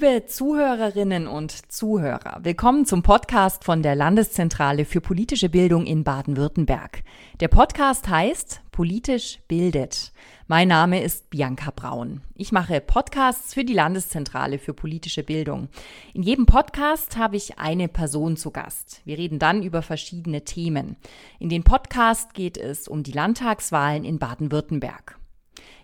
Liebe Zuhörerinnen und Zuhörer, willkommen zum Podcast von der Landeszentrale für politische Bildung in Baden-Württemberg. Der Podcast heißt Politisch bildet. Mein Name ist Bianca Braun. Ich mache Podcasts für die Landeszentrale für politische Bildung. In jedem Podcast habe ich eine Person zu Gast. Wir reden dann über verschiedene Themen. In den Podcast geht es um die Landtagswahlen in Baden-Württemberg.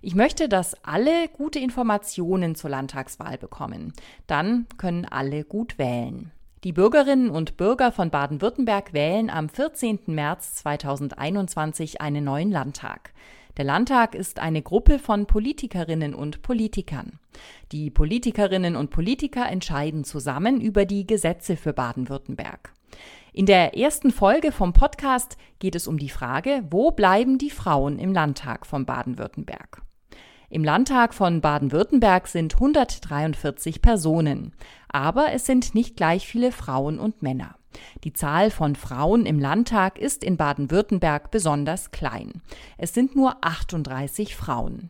Ich möchte, dass alle gute Informationen zur Landtagswahl bekommen. Dann können alle gut wählen. Die Bürgerinnen und Bürger von Baden-Württemberg wählen am 14. März 2021 einen neuen Landtag. Der Landtag ist eine Gruppe von Politikerinnen und Politikern. Die Politikerinnen und Politiker entscheiden zusammen über die Gesetze für Baden-Württemberg. In der ersten Folge vom Podcast geht es um die Frage, wo bleiben die Frauen im Landtag von Baden-Württemberg? Im Landtag von Baden-Württemberg sind 143 Personen, aber es sind nicht gleich viele Frauen und Männer. Die Zahl von Frauen im Landtag ist in Baden-Württemberg besonders klein. Es sind nur 38 Frauen.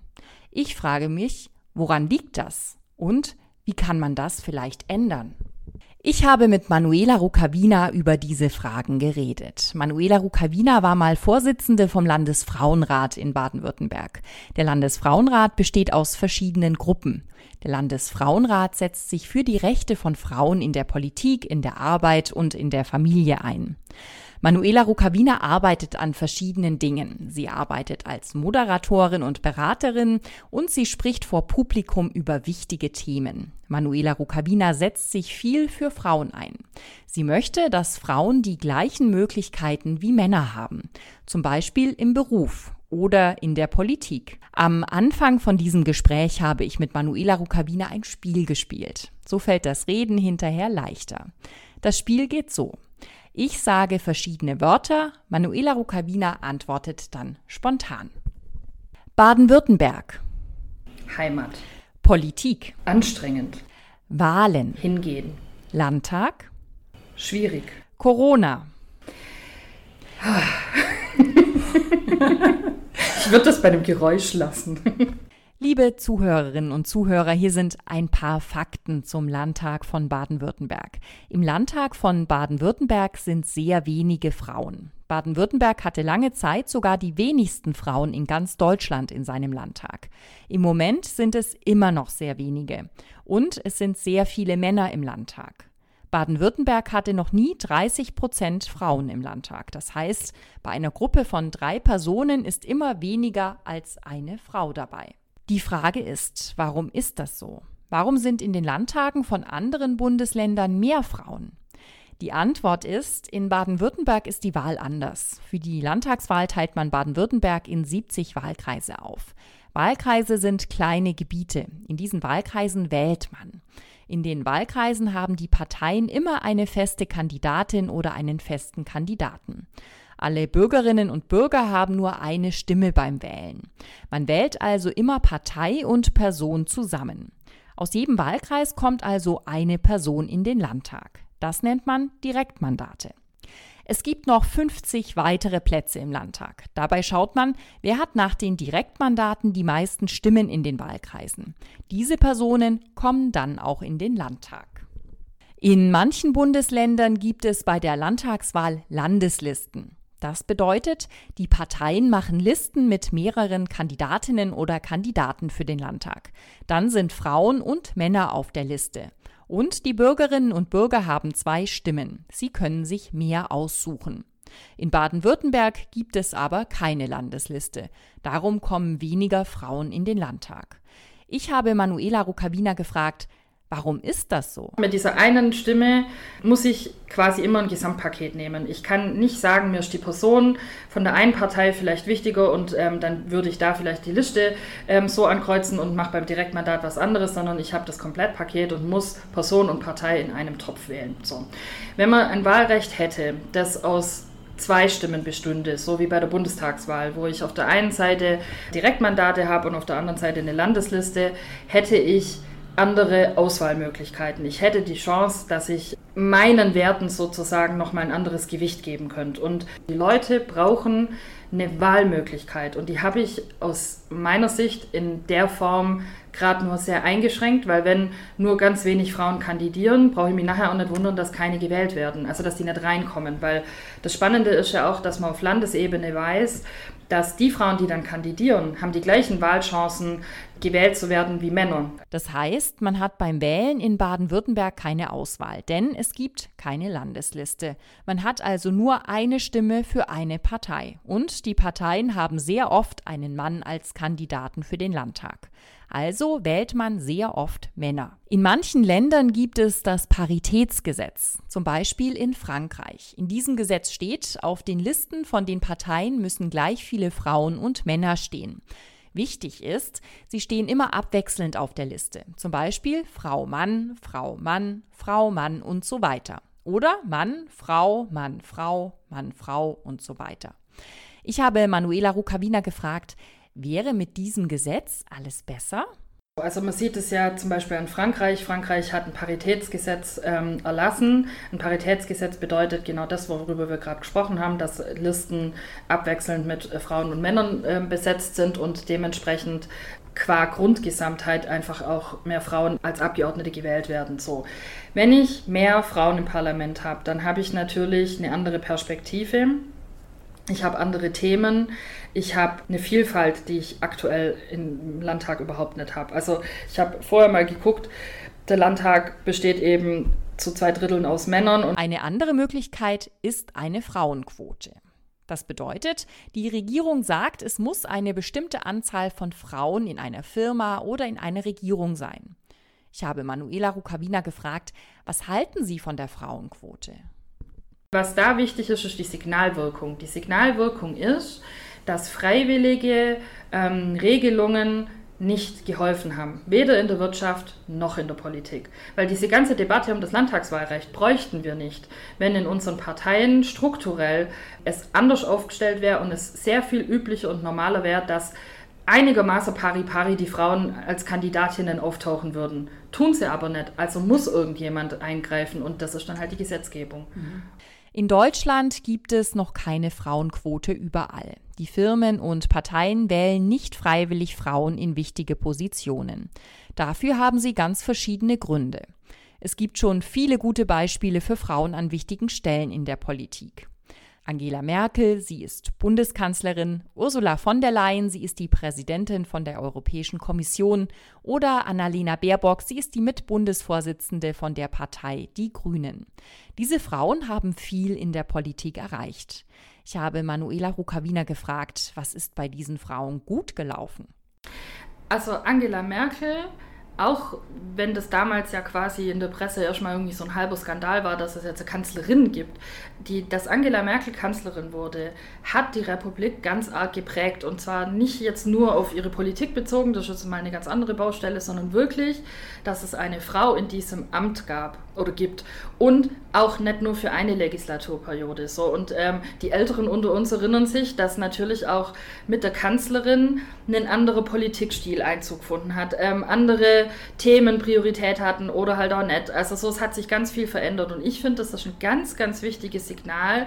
Ich frage mich, woran liegt das? Und wie kann man das vielleicht ändern? Ich habe mit Manuela Rukavina über diese Fragen geredet. Manuela Rukavina war mal Vorsitzende vom Landesfrauenrat in Baden-Württemberg. Der Landesfrauenrat besteht aus verschiedenen Gruppen. Der Landesfrauenrat setzt sich für die Rechte von Frauen in der Politik, in der Arbeit und in der Familie ein. Manuela Rukavina arbeitet an verschiedenen Dingen. Sie arbeitet als Moderatorin und Beraterin und sie spricht vor Publikum über wichtige Themen. Manuela Rukavina setzt sich viel für Frauen ein. Sie möchte, dass Frauen die gleichen Möglichkeiten wie Männer haben, zum Beispiel im Beruf oder in der Politik. Am Anfang von diesem Gespräch habe ich mit Manuela Rukavina ein Spiel gespielt. So fällt das Reden hinterher leichter. Das Spiel geht so. Ich sage verschiedene Wörter, Manuela Rukavina antwortet dann spontan. Baden-Württemberg. Heimat. Politik. Anstrengend. Wahlen. Hingehen. Landtag. Schwierig. Corona. ich würde das bei dem Geräusch lassen. Liebe Zuhörerinnen und Zuhörer, hier sind ein paar Fakten zum Landtag von Baden-Württemberg. Im Landtag von Baden-Württemberg sind sehr wenige Frauen. Baden-Württemberg hatte lange Zeit sogar die wenigsten Frauen in ganz Deutschland in seinem Landtag. Im Moment sind es immer noch sehr wenige. Und es sind sehr viele Männer im Landtag. Baden-Württemberg hatte noch nie 30 Prozent Frauen im Landtag. Das heißt, bei einer Gruppe von drei Personen ist immer weniger als eine Frau dabei. Die Frage ist, warum ist das so? Warum sind in den Landtagen von anderen Bundesländern mehr Frauen? Die Antwort ist, in Baden-Württemberg ist die Wahl anders. Für die Landtagswahl teilt man Baden-Württemberg in 70 Wahlkreise auf. Wahlkreise sind kleine Gebiete. In diesen Wahlkreisen wählt man. In den Wahlkreisen haben die Parteien immer eine feste Kandidatin oder einen festen Kandidaten. Alle Bürgerinnen und Bürger haben nur eine Stimme beim Wählen. Man wählt also immer Partei und Person zusammen. Aus jedem Wahlkreis kommt also eine Person in den Landtag. Das nennt man Direktmandate. Es gibt noch 50 weitere Plätze im Landtag. Dabei schaut man, wer hat nach den Direktmandaten die meisten Stimmen in den Wahlkreisen. Diese Personen kommen dann auch in den Landtag. In manchen Bundesländern gibt es bei der Landtagswahl Landeslisten. Das bedeutet, die Parteien machen Listen mit mehreren Kandidatinnen oder Kandidaten für den Landtag. Dann sind Frauen und Männer auf der Liste. Und die Bürgerinnen und Bürger haben zwei Stimmen. Sie können sich mehr aussuchen. In Baden-Württemberg gibt es aber keine Landesliste. Darum kommen weniger Frauen in den Landtag. Ich habe Manuela Rukavina gefragt, Warum ist das so? Mit dieser einen Stimme muss ich quasi immer ein Gesamtpaket nehmen. Ich kann nicht sagen, mir ist die Person von der einen Partei vielleicht wichtiger und ähm, dann würde ich da vielleicht die Liste ähm, so ankreuzen und mache beim Direktmandat was anderes, sondern ich habe das Komplettpaket und muss Person und Partei in einem Topf wählen. So. Wenn man ein Wahlrecht hätte, das aus zwei Stimmen bestünde, so wie bei der Bundestagswahl, wo ich auf der einen Seite Direktmandate habe und auf der anderen Seite eine Landesliste, hätte ich andere Auswahlmöglichkeiten. Ich hätte die Chance, dass ich meinen Werten sozusagen noch mal ein anderes Gewicht geben könnte. Und die Leute brauchen eine Wahlmöglichkeit und die habe ich aus meiner Sicht in der Form gerade nur sehr eingeschränkt, weil wenn nur ganz wenig Frauen kandidieren, brauche ich mich nachher auch nicht wundern, dass keine gewählt werden, also dass die nicht reinkommen, weil das Spannende ist ja auch, dass man auf Landesebene weiß, dass die Frauen, die dann kandidieren, haben die gleichen Wahlchancen, gewählt zu werden wie Männer. Das heißt, man hat beim Wählen in Baden-Württemberg keine Auswahl, denn es gibt keine Landesliste. Man hat also nur eine Stimme für eine Partei. Und die Parteien haben sehr oft einen Mann als Kandidaten für den Landtag. Also wählt man sehr oft Männer. In manchen Ländern gibt es das Paritätsgesetz, zum Beispiel in Frankreich. In diesem Gesetz steht, auf den Listen von den Parteien müssen gleich viele Frauen und Männer stehen. Wichtig ist, sie stehen immer abwechselnd auf der Liste. Zum Beispiel Frau Mann, Frau Mann, Frau Mann und so weiter. Oder Mann, Frau, Mann, Frau, Mann, Frau und so weiter. Ich habe Manuela Rukavina gefragt, Wäre mit diesem Gesetz alles besser? Also man sieht es ja zum Beispiel in Frankreich. Frankreich hat ein Paritätsgesetz ähm, erlassen. Ein Paritätsgesetz bedeutet genau das, worüber wir gerade gesprochen haben, dass Listen abwechselnd mit äh, Frauen und Männern äh, besetzt sind und dementsprechend qua Grundgesamtheit einfach auch mehr Frauen als Abgeordnete gewählt werden. So, wenn ich mehr Frauen im Parlament habe, dann habe ich natürlich eine andere Perspektive ich habe andere Themen. Ich habe eine Vielfalt, die ich aktuell im Landtag überhaupt nicht habe. Also ich habe vorher mal geguckt, der Landtag besteht eben zu zwei Dritteln aus Männern. Und eine andere Möglichkeit ist eine Frauenquote. Das bedeutet, die Regierung sagt, es muss eine bestimmte Anzahl von Frauen in einer Firma oder in einer Regierung sein. Ich habe Manuela Rukavina gefragt, was halten Sie von der Frauenquote? Was da wichtig ist, ist die Signalwirkung. Die Signalwirkung ist, dass freiwillige ähm, Regelungen nicht geholfen haben, weder in der Wirtschaft noch in der Politik. Weil diese ganze Debatte um das Landtagswahlrecht bräuchten wir nicht, wenn in unseren Parteien strukturell es anders aufgestellt wäre und es sehr viel üblicher und normaler wäre, dass einigermaßen pari pari die Frauen als Kandidatinnen auftauchen würden. Tun sie aber nicht, also muss irgendjemand eingreifen und das ist dann halt die Gesetzgebung. Mhm. In Deutschland gibt es noch keine Frauenquote überall. Die Firmen und Parteien wählen nicht freiwillig Frauen in wichtige Positionen. Dafür haben sie ganz verschiedene Gründe. Es gibt schon viele gute Beispiele für Frauen an wichtigen Stellen in der Politik. Angela Merkel, sie ist Bundeskanzlerin, Ursula von der Leyen, sie ist die Präsidentin von der Europäischen Kommission oder Annalena Baerbock, sie ist die Mitbundesvorsitzende von der Partei Die Grünen. Diese Frauen haben viel in der Politik erreicht. Ich habe Manuela Rukavina gefragt, was ist bei diesen Frauen gut gelaufen? Also Angela Merkel auch wenn das damals ja quasi in der Presse erstmal irgendwie so ein halber Skandal war, dass es jetzt eine Kanzlerin gibt, die, dass Angela Merkel Kanzlerin wurde, hat die Republik ganz arg geprägt. Und zwar nicht jetzt nur auf ihre Politik bezogen, das ist jetzt mal eine ganz andere Baustelle, sondern wirklich, dass es eine Frau in diesem Amt gab oder gibt. Und auch nicht nur für eine Legislaturperiode. So. Und ähm, die Älteren unter uns erinnern sich, dass natürlich auch mit der Kanzlerin ein anderer Politikstil Einzug gefunden hat, ähm, andere Themen Priorität hatten oder halt auch nicht. Also so, es hat sich ganz viel verändert. Und ich finde, das ist ein ganz, ganz wichtiges Signal,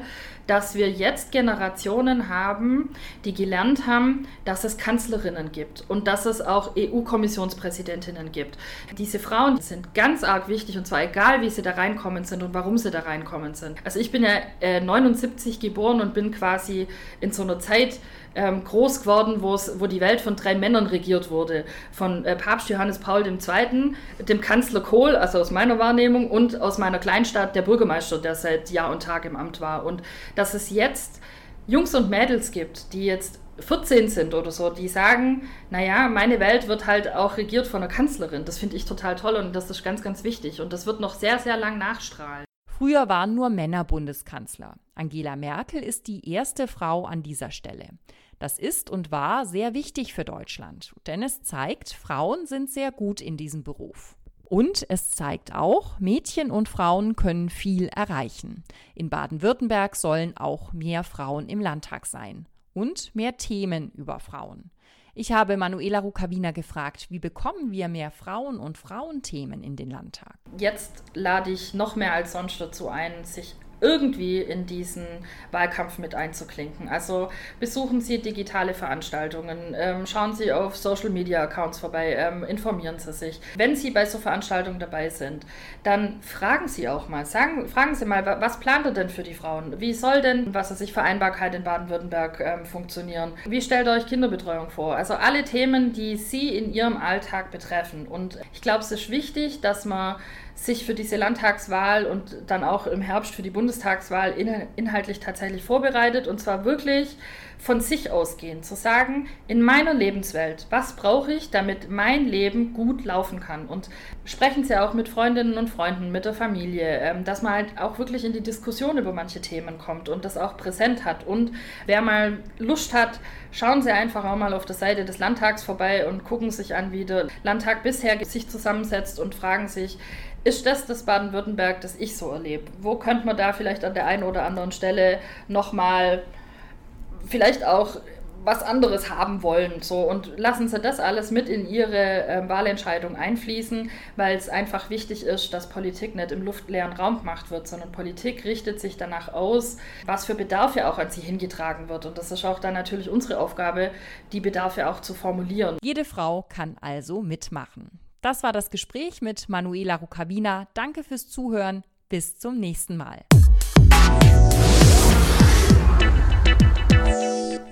dass wir jetzt Generationen haben, die gelernt haben, dass es Kanzlerinnen gibt und dass es auch EU-Kommissionspräsidentinnen gibt. Diese Frauen sind ganz arg wichtig und zwar egal, wie sie da reinkommen sind und warum sie da reinkommen sind. Also ich bin ja äh, 79 geboren und bin quasi in so einer Zeit ähm, groß geworden, wo die Welt von drei Männern regiert wurde. Von äh, Papst Johannes Paul II., dem Kanzler Kohl, also aus meiner Wahrnehmung, und aus meiner Kleinstadt der Bürgermeister, der seit Jahr und Tag im Amt war. Und dass es jetzt Jungs und Mädels gibt, die jetzt 14 sind oder so, die sagen, naja, meine Welt wird halt auch regiert von einer Kanzlerin. Das finde ich total toll und das ist ganz, ganz wichtig. Und das wird noch sehr, sehr lang nachstrahlen. Früher waren nur Männer Bundeskanzler. Angela Merkel ist die erste Frau an dieser Stelle. Das ist und war sehr wichtig für Deutschland, denn es zeigt, Frauen sind sehr gut in diesem Beruf. Und es zeigt auch, Mädchen und Frauen können viel erreichen. In Baden-Württemberg sollen auch mehr Frauen im Landtag sein und mehr Themen über Frauen. Ich habe Manuela Rukavina gefragt, wie bekommen wir mehr Frauen und Frauenthemen in den Landtag? Jetzt lade ich noch mehr als sonst dazu ein, sich irgendwie in diesen Wahlkampf mit einzuklinken. Also besuchen Sie digitale Veranstaltungen, ähm, schauen Sie auf Social Media Accounts vorbei, ähm, informieren Sie sich. Wenn Sie bei so Veranstaltungen dabei sind, dann fragen Sie auch mal, sagen, fragen Sie mal, was plant ihr denn für die Frauen? Wie soll denn, was weiß ich, Vereinbarkeit in Baden-Württemberg ähm, funktionieren? Wie stellt ihr euch Kinderbetreuung vor? Also alle Themen, die Sie in Ihrem Alltag betreffen. Und ich glaube, es ist wichtig, dass man sich für diese Landtagswahl und dann auch im Herbst für die Bundestagswahl inhaltlich tatsächlich vorbereitet und zwar wirklich von sich ausgehen, zu sagen, in meiner Lebenswelt, was brauche ich, damit mein Leben gut laufen kann? Und sprechen Sie auch mit Freundinnen und Freunden, mit der Familie, ähm, dass man halt auch wirklich in die Diskussion über manche Themen kommt und das auch präsent hat. Und wer mal Lust hat, schauen Sie einfach auch mal auf der Seite des Landtags vorbei und gucken sich an, wie der Landtag bisher sich zusammensetzt und fragen sich, ist das das Baden-Württemberg, das ich so erlebe? Wo könnte man da vielleicht an der einen oder anderen Stelle nochmal vielleicht auch was anderes haben wollen. So und lassen Sie das alles mit in Ihre äh, Wahlentscheidung einfließen, weil es einfach wichtig ist, dass Politik nicht im luftleeren Raum gemacht wird, sondern Politik richtet sich danach aus, was für Bedarfe auch an sie hingetragen wird. Und das ist auch dann natürlich unsere Aufgabe, die Bedarfe auch zu formulieren. Jede Frau kann also mitmachen. Das war das Gespräch mit Manuela Rukavina. Danke fürs Zuhören. Bis zum nächsten Mal.